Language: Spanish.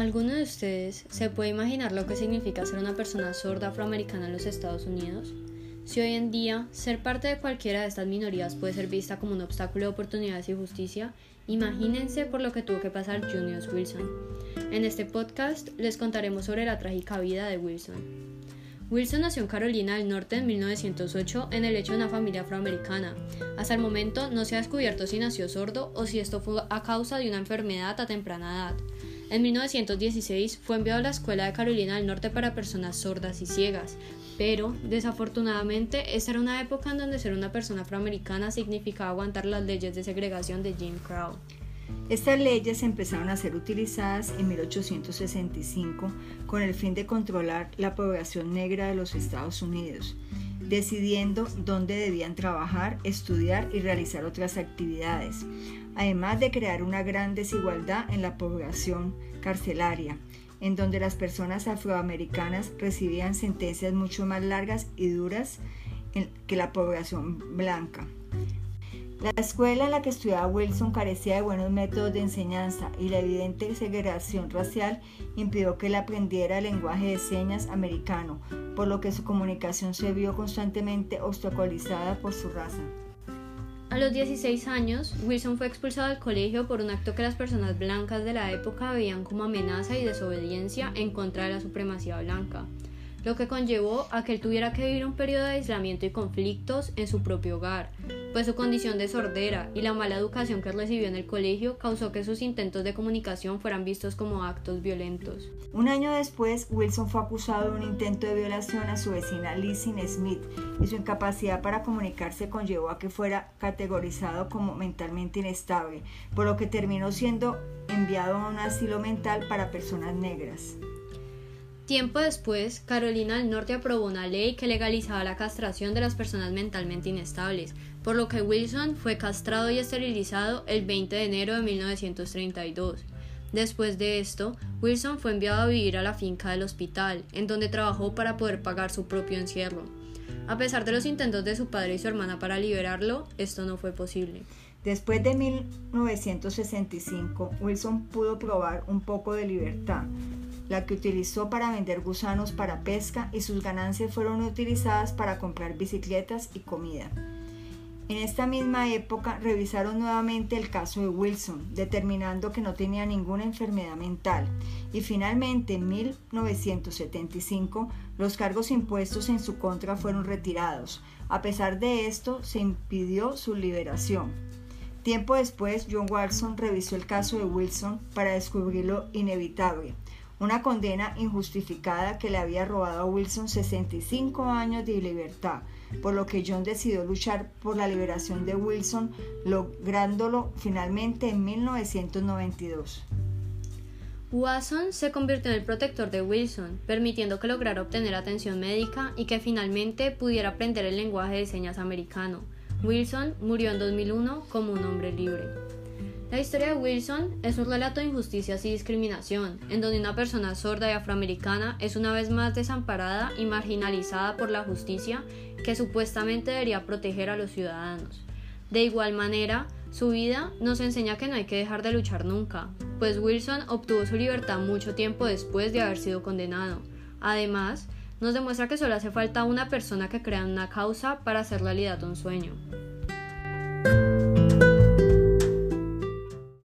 ¿Alguno de ustedes se puede imaginar lo que significa ser una persona sorda afroamericana en los Estados Unidos? Si hoy en día ser parte de cualquiera de estas minorías puede ser vista como un obstáculo de oportunidades y justicia, imagínense por lo que tuvo que pasar Junius Wilson. En este podcast les contaremos sobre la trágica vida de Wilson. Wilson nació en Carolina del Norte en 1908 en el hecho de una familia afroamericana. Hasta el momento no se ha descubierto si nació sordo o si esto fue a causa de una enfermedad a temprana edad. En 1916 fue enviado a la Escuela de Carolina del Norte para personas sordas y ciegas, pero desafortunadamente esta era una época en donde ser una persona afroamericana significaba aguantar las leyes de segregación de Jim Crow. Estas leyes empezaron a ser utilizadas en 1865 con el fin de controlar la población negra de los Estados Unidos, decidiendo dónde debían trabajar, estudiar y realizar otras actividades además de crear una gran desigualdad en la población carcelaria, en donde las personas afroamericanas recibían sentencias mucho más largas y duras que la población blanca. La escuela en la que estudiaba Wilson carecía de buenos métodos de enseñanza y la evidente segregación racial impidió que él aprendiera el lenguaje de señas americano, por lo que su comunicación se vio constantemente obstaculizada por su raza. A los 16 años, Wilson fue expulsado del colegio por un acto que las personas blancas de la época veían como amenaza y desobediencia en contra de la supremacía blanca lo que conllevó a que él tuviera que vivir un periodo de aislamiento y conflictos en su propio hogar, pues su condición de sordera y la mala educación que recibió en el colegio causó que sus intentos de comunicación fueran vistos como actos violentos. Un año después, Wilson fue acusado de un intento de violación a su vecina Lizzie Smith y su incapacidad para comunicarse conllevó a que fuera categorizado como mentalmente inestable, por lo que terminó siendo enviado a un asilo mental para personas negras. Tiempo después, Carolina del Norte aprobó una ley que legalizaba la castración de las personas mentalmente inestables, por lo que Wilson fue castrado y esterilizado el 20 de enero de 1932. Después de esto, Wilson fue enviado a vivir a la finca del hospital, en donde trabajó para poder pagar su propio encierro. A pesar de los intentos de su padre y su hermana para liberarlo, esto no fue posible. Después de 1965, Wilson pudo probar un poco de libertad, la que utilizó para vender gusanos para pesca y sus ganancias fueron utilizadas para comprar bicicletas y comida. En esta misma época revisaron nuevamente el caso de Wilson, determinando que no tenía ninguna enfermedad mental, y finalmente en 1975 los cargos impuestos en su contra fueron retirados. A pesar de esto, se impidió su liberación. Tiempo después, John Watson revisó el caso de Wilson para descubrir lo inevitable, una condena injustificada que le había robado a Wilson 65 años de libertad, por lo que John decidió luchar por la liberación de Wilson, lográndolo finalmente en 1992. Watson se convirtió en el protector de Wilson, permitiendo que lograra obtener atención médica y que finalmente pudiera aprender el lenguaje de señas americano. Wilson murió en 2001 como un hombre libre. La historia de Wilson es un relato de injusticias y discriminación, en donde una persona sorda y afroamericana es una vez más desamparada y marginalizada por la justicia que supuestamente debería proteger a los ciudadanos. De igual manera, su vida nos enseña que no hay que dejar de luchar nunca, pues Wilson obtuvo su libertad mucho tiempo después de haber sido condenado. Además, nos demuestra que solo hace falta una persona que crea una causa para hacer realidad un sueño.